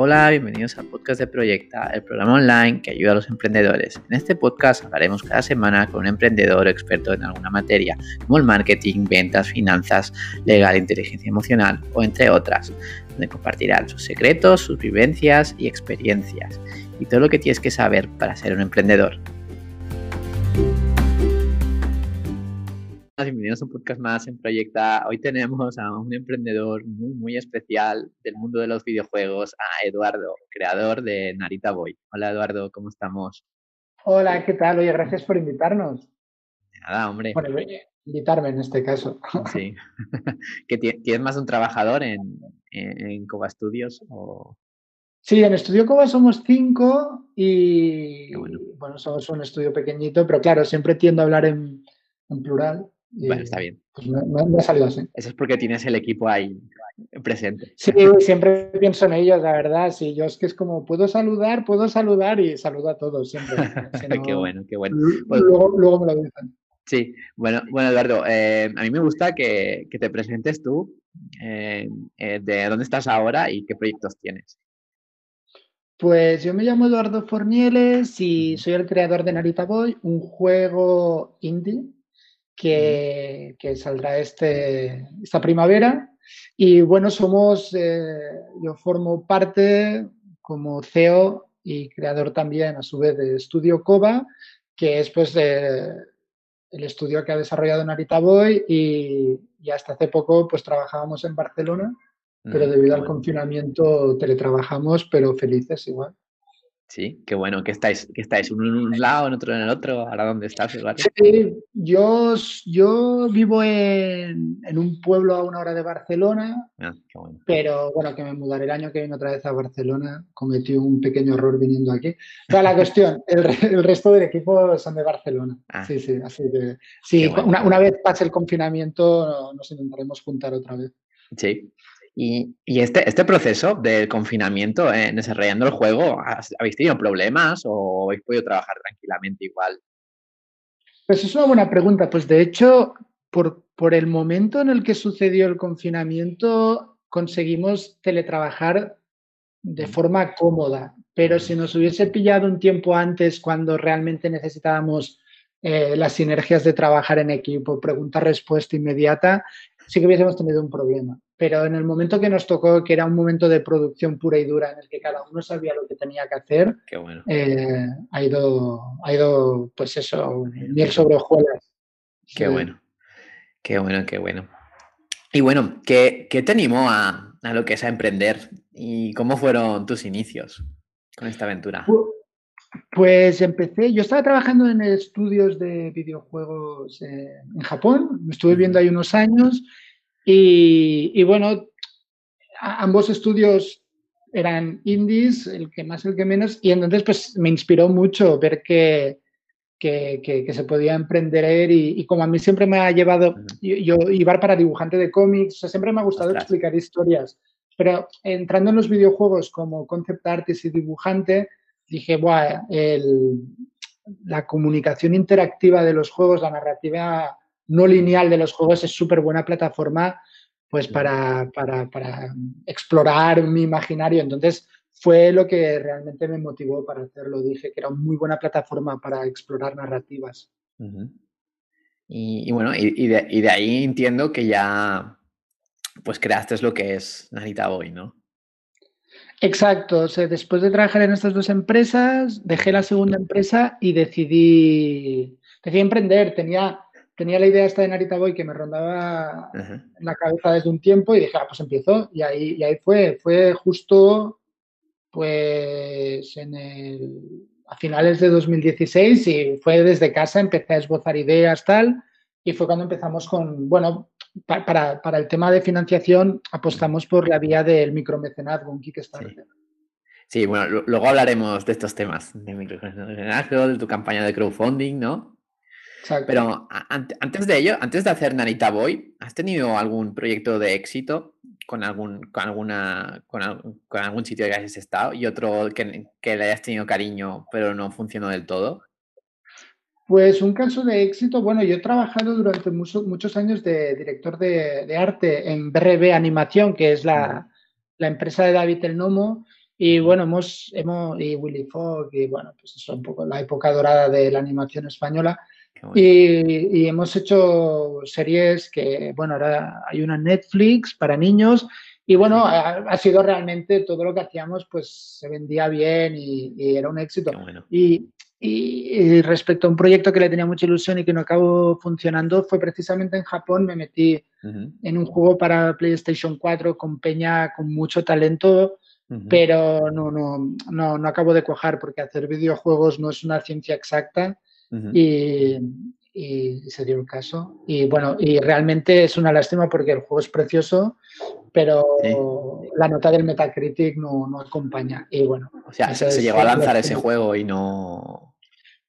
Hola, bienvenidos al podcast de Proyecta, el programa online que ayuda a los emprendedores. En este podcast hablaremos cada semana con un emprendedor experto en alguna materia, como el marketing, ventas, finanzas, legal, inteligencia emocional o entre otras, donde compartirán sus secretos, sus vivencias y experiencias y todo lo que tienes que saber para ser un emprendedor. Bienvenidos a un podcast más en Proyecta. Hoy tenemos a un emprendedor muy, muy especial del mundo de los videojuegos, a Eduardo, creador de Narita Boy. Hola Eduardo, ¿cómo estamos? Hola, ¿qué tal? Oye, gracias por invitarnos. nada, hombre. Bueno, invitarme en este caso. Sí. ¿Tienes más un trabajador en, en, Coba Studios? O... Sí, en Estudio Coba somos cinco y bueno. bueno. somos un estudio pequeñito, pero claro, siempre tiendo a hablar en, en plural. Bueno, está bien. Pues me, ha salido así. Eso es porque tienes el equipo ahí presente. Sí, siempre pienso en ellos, la verdad. Sí, yo es que es como, puedo saludar, puedo saludar y saludo a todos siempre. qué bueno, qué bueno. Pues luego, me lo dicen. Sí, bueno, bueno Eduardo, eh, a mí me gusta que, te presentes tú, eh, eh, de dónde estás ahora y qué proyectos tienes. Pues yo me llamo Eduardo Fornieles y soy el creador de Narita Boy, un juego indie que, saldrá este, esta primavera. Y bueno, somos, eh, yo formo parte como CEO y creador también a su vez de Estudio Coba, que es pues el estudio que ha desarrollado Narita Boy y, y, hasta hace poco pues trabajábamos en Barcelona, pero mm, debido al confinamiento teletrabajamos, pero felices igual. Sí, qué bueno, que estáis, que estáis uno en un lado, en otro en el otro, ahora dónde estás, Sí, yo, yo vivo en, en, un pueblo a una hora de Barcelona, ah, qué bueno. pero bueno, que me mudaré el año que viene otra vez a Barcelona, cometí un pequeño error viniendo aquí. Pero la cuestión, el, el, resto del equipo son de Barcelona. Ah. sí, sí, así que sí, una, una, vez pase el confinamiento nos intentaremos juntar otra vez. Sí, y, este, este proceso del confinamiento en desarrollando el juego, ¿habéis tenido problemas o habéis podido trabajar tranquilamente igual? Pues es una buena pregunta. Pues de hecho, por, por el momento en el que sucedió el confinamiento, conseguimos teletrabajar de forma cómoda. Pero si nos hubiese pillado un tiempo antes, cuando realmente necesitábamos eh, las sinergias de trabajar en equipo, pregunta-respuesta inmediata, sí que hubiésemos tenido un problema. Pero en el momento que nos tocó, que era un momento de producción pura y dura, en el que cada uno sabía lo que tenía que hacer, eh, ha, ido, ha ido, pues eso, miel sobre hojuelas. Qué bueno, qué bueno, qué bueno. Y bueno, ¿qué, qué te animó a, a, lo que es a emprender? ¿Y cómo fueron tus inicios con esta aventura? Pues empecé, yo estaba trabajando en estudios de videojuegos eh, en Japón, estuve viendo ahí unos años y, bueno, ambos estudios eran indies, el que más, el que menos, y entonces pues me inspiró mucho ver que, que, se podía emprender y, como a mí siempre me ha llevado, yo, iba para dibujante de cómics, siempre me ha gustado explicar historias, pero entrando en los videojuegos como concept artist y dibujante, dije, la comunicación interactiva de los juegos, la narrativa no lineal de los juegos es súper buena plataforma pues para, para, para, explorar mi imaginario. Entonces fue lo que realmente me motivó para hacerlo. Dije que era una muy buena plataforma para explorar narrativas. y, bueno, y, de, y, de, ahí entiendo que ya pues creaste lo que es Narita hoy, ¿no? Exacto, o sea, después de trabajar en estas dos empresas, dejé la segunda empresa y decidí, decidí emprender. Tenía, tenía la idea esta de Narita Boy que me rondaba en la cabeza desde un tiempo y dije, ah, pues empiezo. Y ahí, y ahí fue, fue justo pues en el, a finales de 2016 y fue desde casa, empecé a esbozar ideas, tal, y fue cuando empezamos con, bueno, para, para, el tema de financiación apostamos por la vía del micromecenazgo, un Kickstarter. Sí. bueno, luego hablaremos de estos temas, de micromecenazgo, de tu campaña de crowdfunding, ¿no? Exacto. Pero antes de ello, antes de hacer Narita Boy, ¿has tenido algún proyecto de éxito con algún, con alguna, con, algún sitio que hayas estado y otro que, que le hayas tenido cariño pero no funcionó del todo? Pues un caso de éxito, bueno, yo he trabajado durante muchos años de director de, arte en BRB Animación, que es la, empresa de David El Nomo, Y bueno, hemos, hemos y Willy Fogg, y bueno, pues eso, un poco la época dorada de la animación española. Y, y, hemos hecho series que, bueno, ahora hay una Netflix para niños y bueno, ha, sido realmente todo lo que hacíamos, pues se vendía bien y, era un éxito. Y, y, respecto a un proyecto que le tenía mucha ilusión y que no acabó funcionando, fue precisamente en Japón. Me metí en un juego para PlayStation 4 con Peña con mucho talento, pero no, no, no, no acabo de cuajar porque hacer videojuegos no es una ciencia exacta. Y, y se dio el caso. Y bueno, y realmente es una lástima porque el juego es precioso, pero la nota del Metacritic no, no, acompaña. Y bueno. O sea, se, llegó a lanzar ese juego y no.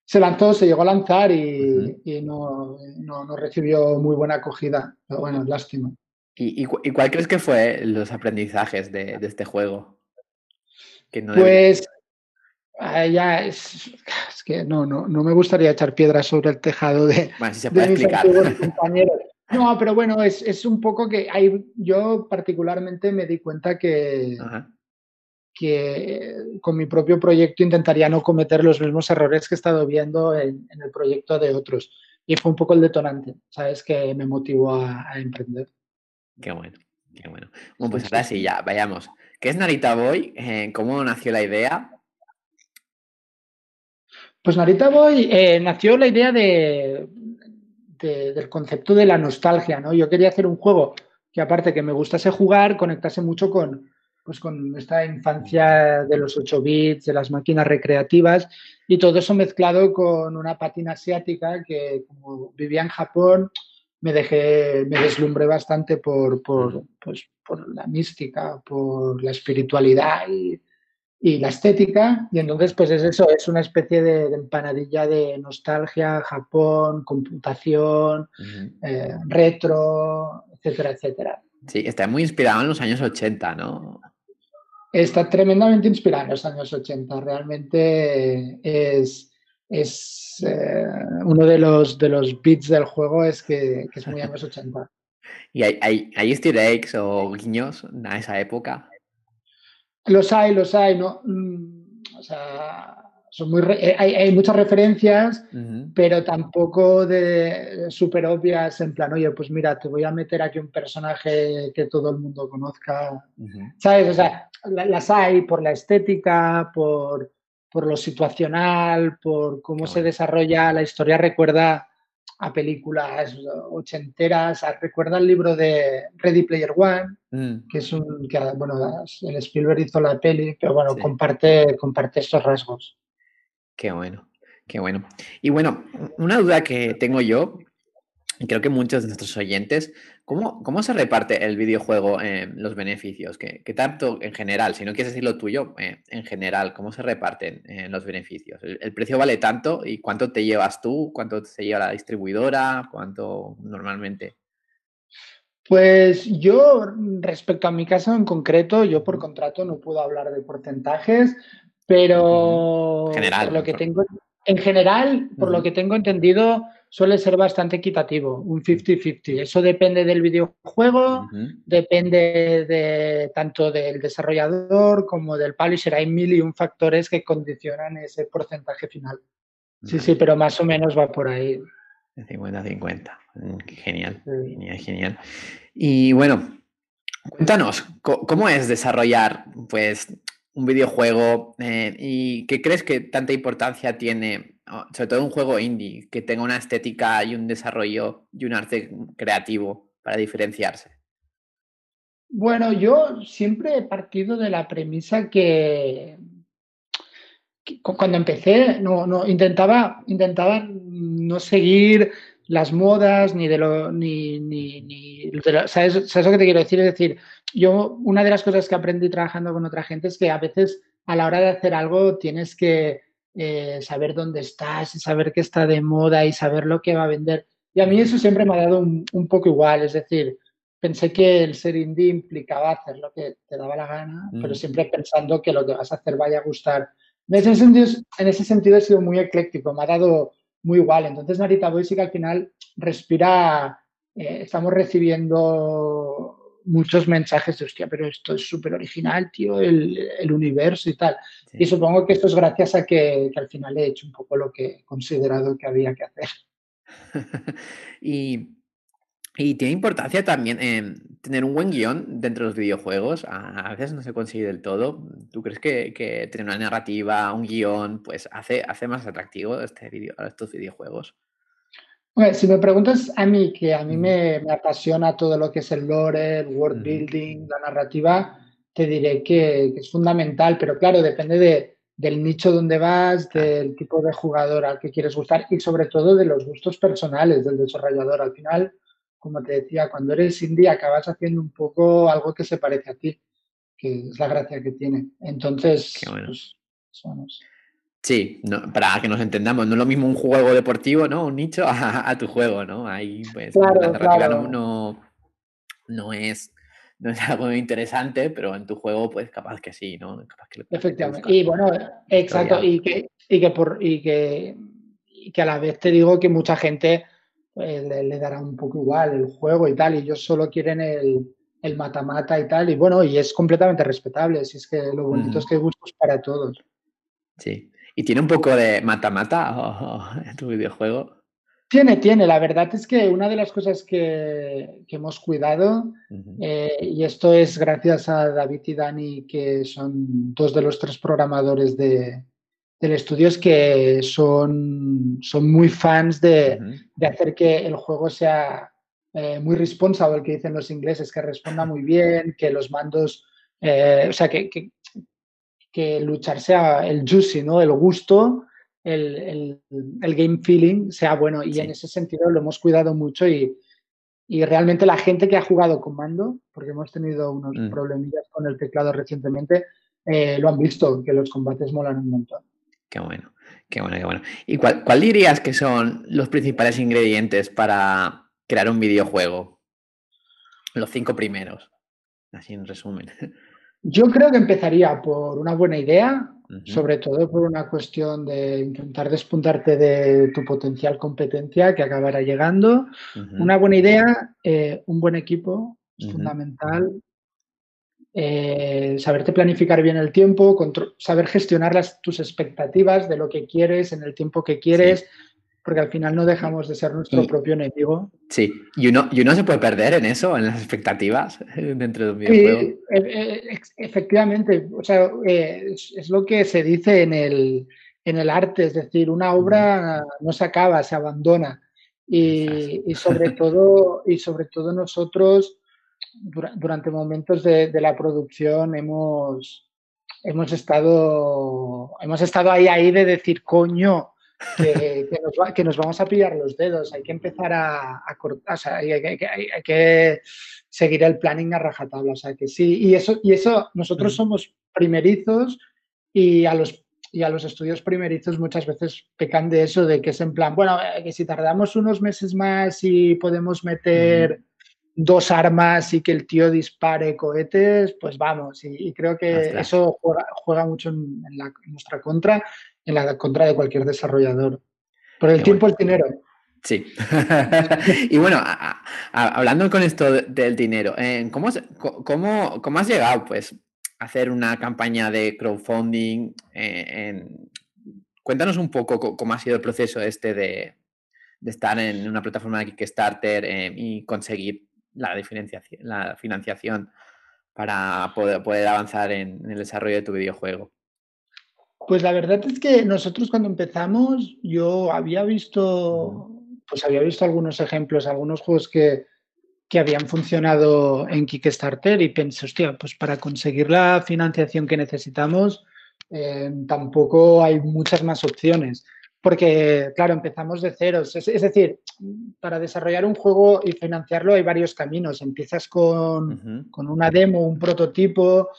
Se lanzó, se llegó a lanzar y, y no, no, recibió muy buena acogida. Pero bueno, lástima. ¿Y, y, cuál crees que fue los aprendizajes de, de este juego? Que no pues Ah, ya es, que no, no, no me gustaría echar piedras sobre el tejado de, bueno, si se puede explicar. compañeros. No, pero bueno, es, es, un poco que hay, yo particularmente me di cuenta que, que con mi propio proyecto intentaría no cometer los mismos errores que he estado viendo en, en el proyecto de otros. Y fue un poco el detonante, ¿sabes? Que me motivó a, emprender. Qué bueno, qué bueno. Bueno, pues ahora sí, ya, vayamos. ¿Qué es Narita Boy? Eh, ¿Cómo nació la idea? Pues Narita Boy eh, nació la idea de, del concepto de la nostalgia, ¿no? Yo quería hacer un juego que aparte que me gustase jugar, conectase mucho con, pues con esta infancia de los 8 bits, de las máquinas recreativas y todo eso mezclado con una patina asiática que como vivía en Japón me dejé, me deslumbré bastante por, por, pues, por la mística, por la espiritualidad y, y la estética. Y entonces, pues es eso, es una especie de, empanadilla de nostalgia, Japón, computación, eh, retro, etcétera, etcétera. Sí, está muy inspirado en los años 80, ¿no? Está tremendamente inspirado en los años 80. Realmente es, es eh, uno de los, de los beats del juego es que, que es muy años 80. ¿Y hay, hay, hay easter eggs o guiños a esa época? Los hay, los hay, ¿no? Mm, o sea, son muy eh, hay, muchas referencias, pero tampoco de súper obvias en plan, oye, pues mira, te voy a meter aquí un personaje que todo el mundo conozca. ¿Sabes? O sea, las hay por la estética, por, por lo situacional, por cómo se desarrolla la historia. Recuerda a películas ochenteras. Recuerda el libro de Ready Player One, mm. que es un, que, bueno, el Spielberg hizo la peli, pero bueno, comparte, comparte estos rasgos. Qué bueno, qué bueno. Y bueno, una duda que tengo yo y creo que muchos de nuestros oyentes, ¿cómo, cómo se reparte el videojuego en los beneficios? ¿Qué, tanto en general, si no quieres decir lo tuyo, eh, en general, cómo se reparten eh, los beneficios? ¿El, precio vale tanto y cuánto te llevas tú? ¿Cuánto se lleva la distribuidora? ¿Cuánto normalmente? Pues yo, respecto a mi caso en concreto, yo por contrato no puedo hablar de porcentajes, pero general, lo que tengo, en general, por lo que tengo entendido, suele ser bastante equitativo, un 50-50. Eso depende del videojuego, depende de, tanto del desarrollador como del publisher. Hay mil y un factores que condicionan ese porcentaje final. Sí, sí, pero más o menos va por ahí. 50-50. Mm, genial, genial, genial. Y bueno, cuéntanos, ¿cómo es desarrollar pues, un videojuego eh, y qué crees que tanta importancia tiene sobre todo un juego indie, que tenga una estética y un desarrollo y un arte creativo para diferenciarse? Bueno, yo siempre he partido de la premisa que, cuando empecé no, no, intentaba, intentaba no seguir las modas ni de lo ni, ni, ni ¿sabes, ¿sabes, lo que te quiero decir? Es decir, yo una de las cosas que aprendí trabajando con otra gente es que a veces a la hora de hacer algo tienes que eh, saber dónde estás, saber qué está de moda y saber lo que va a vender. Y a mí eso siempre me ha dado un, poco igual, es decir, pensé que el ser indie implicaba hacer lo que te daba la gana, pero mm. siempre pensando que lo que vas a hacer vaya a gustar. En ese sentido, en ese sentido he sido muy ecléctico, me ha dado muy igual. Entonces Narita Boy sí que al final respira, eh, estamos recibiendo muchos mensajes de, hostia, pero esto es súper original, tío, el, universo y tal. Y supongo que esto es gracias a que, al final he hecho un poco lo que he considerado que había que hacer. y, tiene importancia también tener un buen guion dentro de los videojuegos. A, veces no se consigue del todo. ¿Tú crees que, tener una narrativa, un guion, pues hace, hace más atractivo este video, estos videojuegos? si me preguntas a mí, que a mí me, apasiona todo lo que es el lore, el world building, la narrativa, te diré que, es fundamental, pero claro, depende de, del nicho donde vas, del tipo de jugador al que quieres gustar y sobre todo de los gustos personales del desarrollador. Al final, como te decía, cuando eres indie acabas haciendo un poco algo que se parece a ti, que es la gracia que tiene. Entonces, pues, Sí, para que nos entendamos, no es lo mismo un juego deportivo, ¿no? Un nicho a, tu juego, ¿no? Ahí, pues, la narrativa no, no, es, no es algo interesante, pero en tu juego, pues, capaz que sí, ¿no? Efectivamente. Y bueno, exacto, y que, y que, por, y que, que a la vez te digo que mucha gente pues, le, dará un poco igual el juego y tal, y ellos solo quieren el, el mata-mata y tal, y bueno, y es completamente respetable, si es que lo bonito es que hay gustos para todos. Sí. ¿Y tiene un poco de mata-mata en tu videojuego? Tiene, tiene. La verdad es que una de las cosas que, hemos cuidado, eh, y esto es gracias a David y Dani, que son dos de los tres programadores de, del estudio, es que son, son muy fans de, hacer que el juego sea eh, muy responsable, que dicen los ingleses, que responda muy bien, que los mandos, eh, o sea, que, que luchar sea el juicy, ¿no? El gusto, el, game feeling sea bueno. Y en ese sentido lo hemos cuidado mucho y, realmente la gente que ha jugado con mando, porque hemos tenido unos mm. problemillas con el teclado recientemente, eh, lo han visto, que los combates molan un montón. Qué bueno, qué bueno, qué bueno. ¿Y cuál, cuál dirías que son los principales ingredientes para crear un videojuego? Los cinco primeros, así en resumen. Yo creo que empezaría por una buena idea, sobre todo por una cuestión de intentar despuntarte de tu potencial competencia que acabará llegando. Una buena idea, eh, un buen equipo, es fundamental. Eh, saberte planificar bien el tiempo, saber gestionar las, tus expectativas de lo que quieres en el tiempo que quieres porque al final no dejamos de ser nuestro propio enemigo. Sí, y uno, y uno se puede perder en eso, en las expectativas dentro de un videojuego. Sí, e, e, efectivamente, o sea, eh, es, lo que se dice en el, en el arte, es decir, una obra no se acaba, se abandona. Y, y sobre, todo, y sobre todo nosotros, durante momentos de, de la producción, hemos, hemos, estado, hemos estado ahí, ahí de decir, coño, que, nos vamos a pillar los dedos, hay que empezar a, cortar, o sea, hay, que seguir el planning a rajatabla, o sea, que sí, y eso, y eso nosotros somos primerizos y a los y a los estudios primerizos muchas veces pecan de eso, de que es en plan, bueno, eh, que si tardamos unos meses más y podemos meter dos armas y que el tío dispare cohetes, pues vamos. Y, creo que eso juega, mucho en, nuestra contra en la contra de cualquier desarrollador. Por el tiempo, el dinero. Sí. y bueno, hablando con esto del dinero, eh, ¿cómo, cómo, has llegado pues, a hacer una campaña de crowdfunding? Eh, cuéntanos un poco cómo ha sido el proceso este de, estar en una plataforma de Kickstarter eh, y conseguir la, la financiación para poder, poder avanzar en el desarrollo de tu videojuego. Pues la verdad es que nosotros cuando empezamos, yo había visto, pues había visto algunos ejemplos, algunos juegos que, habían funcionado en Kickstarter y pensé, hostia, pues para conseguir la financiación que necesitamos, eh, tampoco hay muchas más opciones. Porque, claro, empezamos de ceros. Es, decir, para desarrollar un juego y financiarlo hay varios caminos. Empiezas con, con una demo, un prototipo,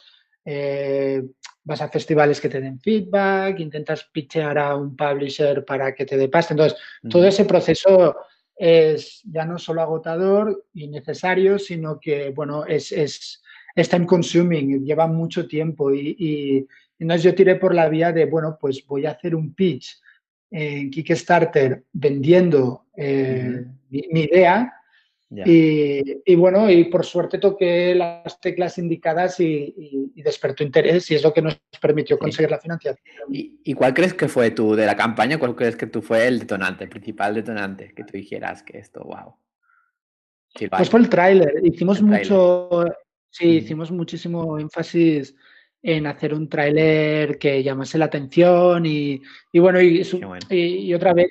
eh, vas a festivales que te den feedback, intentas pitchear a un publisher para que te dé pasta. Entonces, todo ese proceso es ya no solo agotador y necesario, sino que, bueno, es, es, time consuming, lleva mucho tiempo y, y, entonces yo tiré por la vía de, bueno, pues voy a hacer un pitch en Kickstarter vendiendo eh, mi, idea Y, bueno, y por suerte toqué las teclas indicadas y, despertó interés y es lo que nos permitió conseguir la financiación. ¿Y, cuál crees que fue tú de la campaña? ¿Cuál crees que tú fue el detonante, el principal detonante? Que tú dijeras que esto, wow. pues fue el tráiler. Hicimos mucho, sí, hicimos muchísimo énfasis en hacer un tráiler que llamase la atención y, bueno, y, otra vez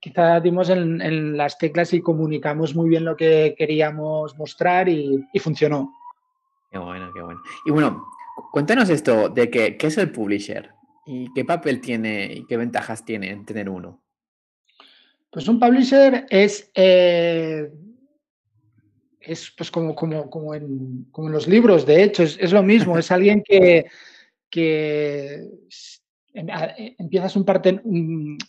quizá dimos en, las teclas y comunicamos muy bien lo que queríamos mostrar y, funcionó. Qué bueno, qué bueno. Y bueno, cuéntanos esto de que, qué es el publisher y qué papel tiene y qué ventajas tiene tener uno. Pues un publisher es... Eh, es pues como, como, como, en, como en los libros, de hecho, es, lo mismo, es alguien que, que empiezas un parte,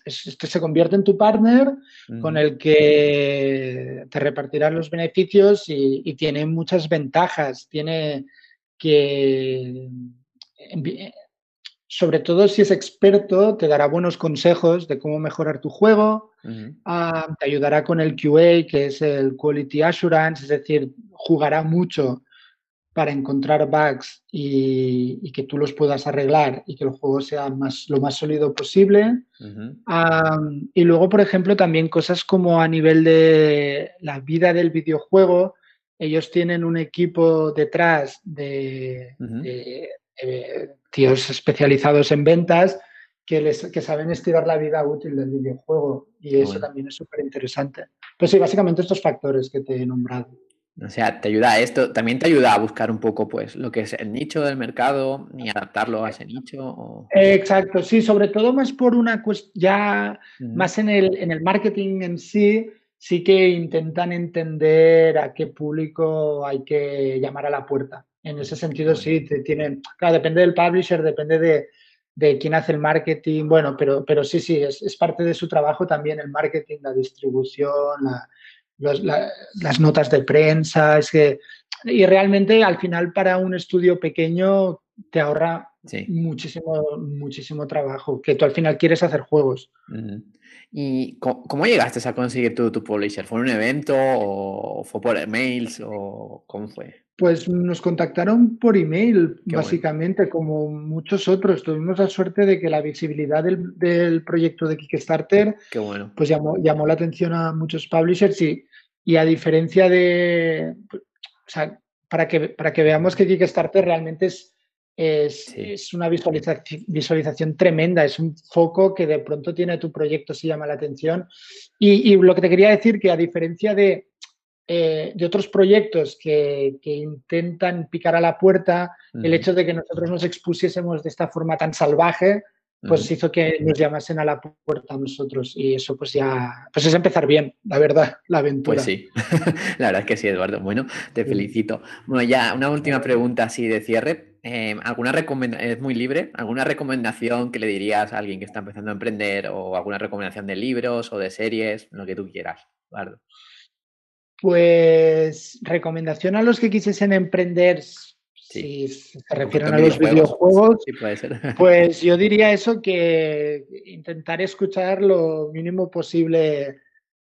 este se convierte en tu partner con el que te repartirán los beneficios y, tiene muchas ventajas, tiene que sobre todo si es experto, te dará buenos consejos de cómo mejorar tu juego, ah, te ayudará con el QA, que es el Quality Assurance, es decir, jugará mucho para encontrar bugs y, que tú los puedas arreglar y que el juego sea más, lo más sólido posible. Y luego, por ejemplo, también cosas como a nivel de la vida del videojuego, ellos tienen un equipo detrás de tíos especializados en ventas que, les, que saben estirar la vida útil del videojuego y eso también es súper interesante. Pues sí, básicamente estos factores que te he nombrado. O sea, te ayuda a esto, también te ayuda a buscar un poco pues lo que es el nicho del mercado y adaptarlo a ese nicho. Exacto, sí, sobre todo más por una cuestión, ya más en el, en el marketing en sí, sí que intentan entender a qué público hay que llamar a la puerta. En ese sentido, sí, tienen, claro, depende del publisher, depende de, de quién hace el marketing, bueno, pero, pero sí, sí, es, es, parte de su trabajo también el marketing, la distribución, las notas de prensa, es que, y realmente al final para un estudio pequeño te ahorra muchísimo, muchísimo trabajo, que tú al final quieres hacer juegos. ¿Y cómo, llegaste a conseguir tu, tu publisher? ¿Fue un evento o fue por mails o cómo fue? Pues nos contactaron por email, básicamente, como muchos otros. Tuvimos la suerte de que la visibilidad del, proyecto de Kickstarter pues llamó, llamó, la atención a muchos publishers y, y a diferencia de... O sea, para que, para que veamos que Kickstarter realmente es, es, una visualización, visualización, tremenda, es un foco que de pronto tiene tu proyecto, si llama la atención. Y, y lo que te quería decir, que a diferencia de eh, de otros proyectos que, intentan picar a la puerta, el hecho de que nosotros nos expusiésemos de esta forma tan salvaje, pues hizo que nos llamasen a la puerta a nosotros y eso pues ya, pues es empezar bien, la verdad, la aventura. Pues sí, la verdad es que sí, Eduardo. Bueno, te felicito. Bueno, ya una última pregunta así de cierre. Em, ¿alguna es muy libre? ¿Alguna recomendación que le dirías a alguien que está empezando a emprender o alguna recomendación de libros o de series, lo que tú quieras, Eduardo? Pues recomendación a los que quisiesen emprender, si se refieren a los videojuegos, pues yo diría eso que intentar escuchar lo mínimo posible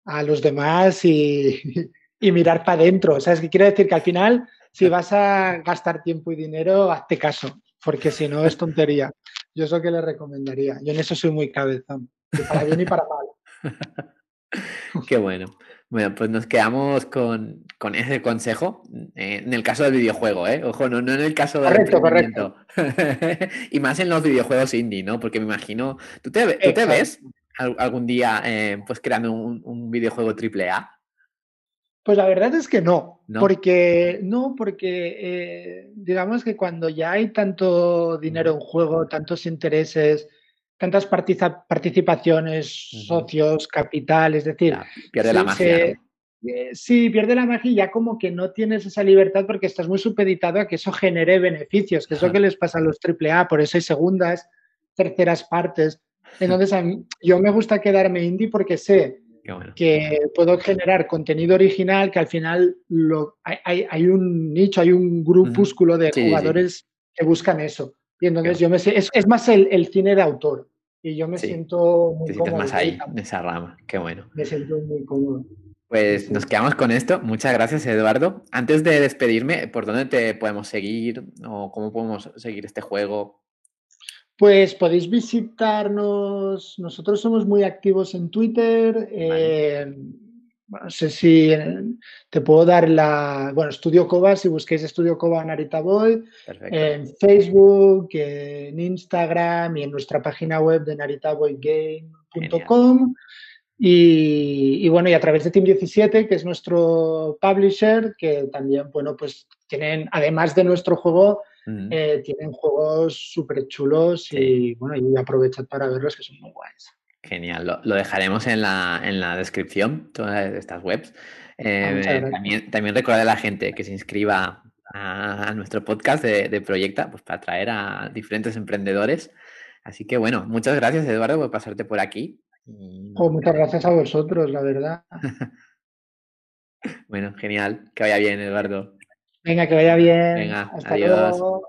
a los demás y, mirar para adentro. O sea, es que quiero decir que al final, si vas a gastar tiempo y dinero, hazte caso, porque si no es tontería. Yo es lo que le recomendaría. Yo en eso soy muy cabezón, para bien y para mal. Qué bueno. Bueno, pues nos quedamos con, ese consejo eh, en el caso del videojuego, ¿eh? Ojo, no, no en el caso del correcto, correcto. y más en los videojuegos indie, ¿no? Porque me imagino, ¿tú te, te ves algún día eh, pues creando un, videojuego triple A? Pues la verdad es que no, porque no, porque eh, digamos que cuando ya hay tanto dinero en juego, tantos intereses, tantas participaciones, socios, capital, es decir... pierde la magia. Eh, sí, pierde la magia y ya como que no tienes esa libertad porque estás muy supeditado a que eso genere beneficios, que es lo que les pasa a los AAA, por eso hay segundas, terceras partes. Entonces, a mí, yo me gusta quedarme indie porque sé que puedo generar contenido original, que al final lo, hay, un nicho, hay un grupúsculo de jugadores que buscan eso. Y entonces yo me sé, es, más el, cine de autor. Y yo me siento muy Te sientes más ahí, en esa rama. Qué bueno. Me siento muy cómodo. Pues nos quedamos con esto. Muchas gracias, Eduardo. Antes de despedirme, ¿por dónde te podemos seguir o cómo podemos seguir este juego? Pues podéis visitarnos. Nosotros somos muy activos en Twitter. No sé si te puedo dar la. Bueno, Estudio Coba, si busquéis Estudio Coba Narita Boy. En Facebook, en Instagram y en nuestra página web de naritaboygame.com. Y, bueno, y a través de Team 17, que es nuestro publisher, que también, bueno, pues tienen, además de nuestro juego, eh, tienen juegos súper chulos y bueno, y aprovechad para verlos que son muy guays. Genial, lo, dejaremos en la, en la, descripción, todas estas webs. Eh, también, también recordar a la gente que se inscriba a, nuestro podcast de, de, Proyecta, pues para atraer a diferentes emprendedores. Así que bueno, muchas gracias Eduardo por pasarte por aquí muchas gracias a vosotros, la verdad. bueno, genial. Que vaya bien, Eduardo. Venga, que vaya bien. Venga, Hasta adiós. Luego.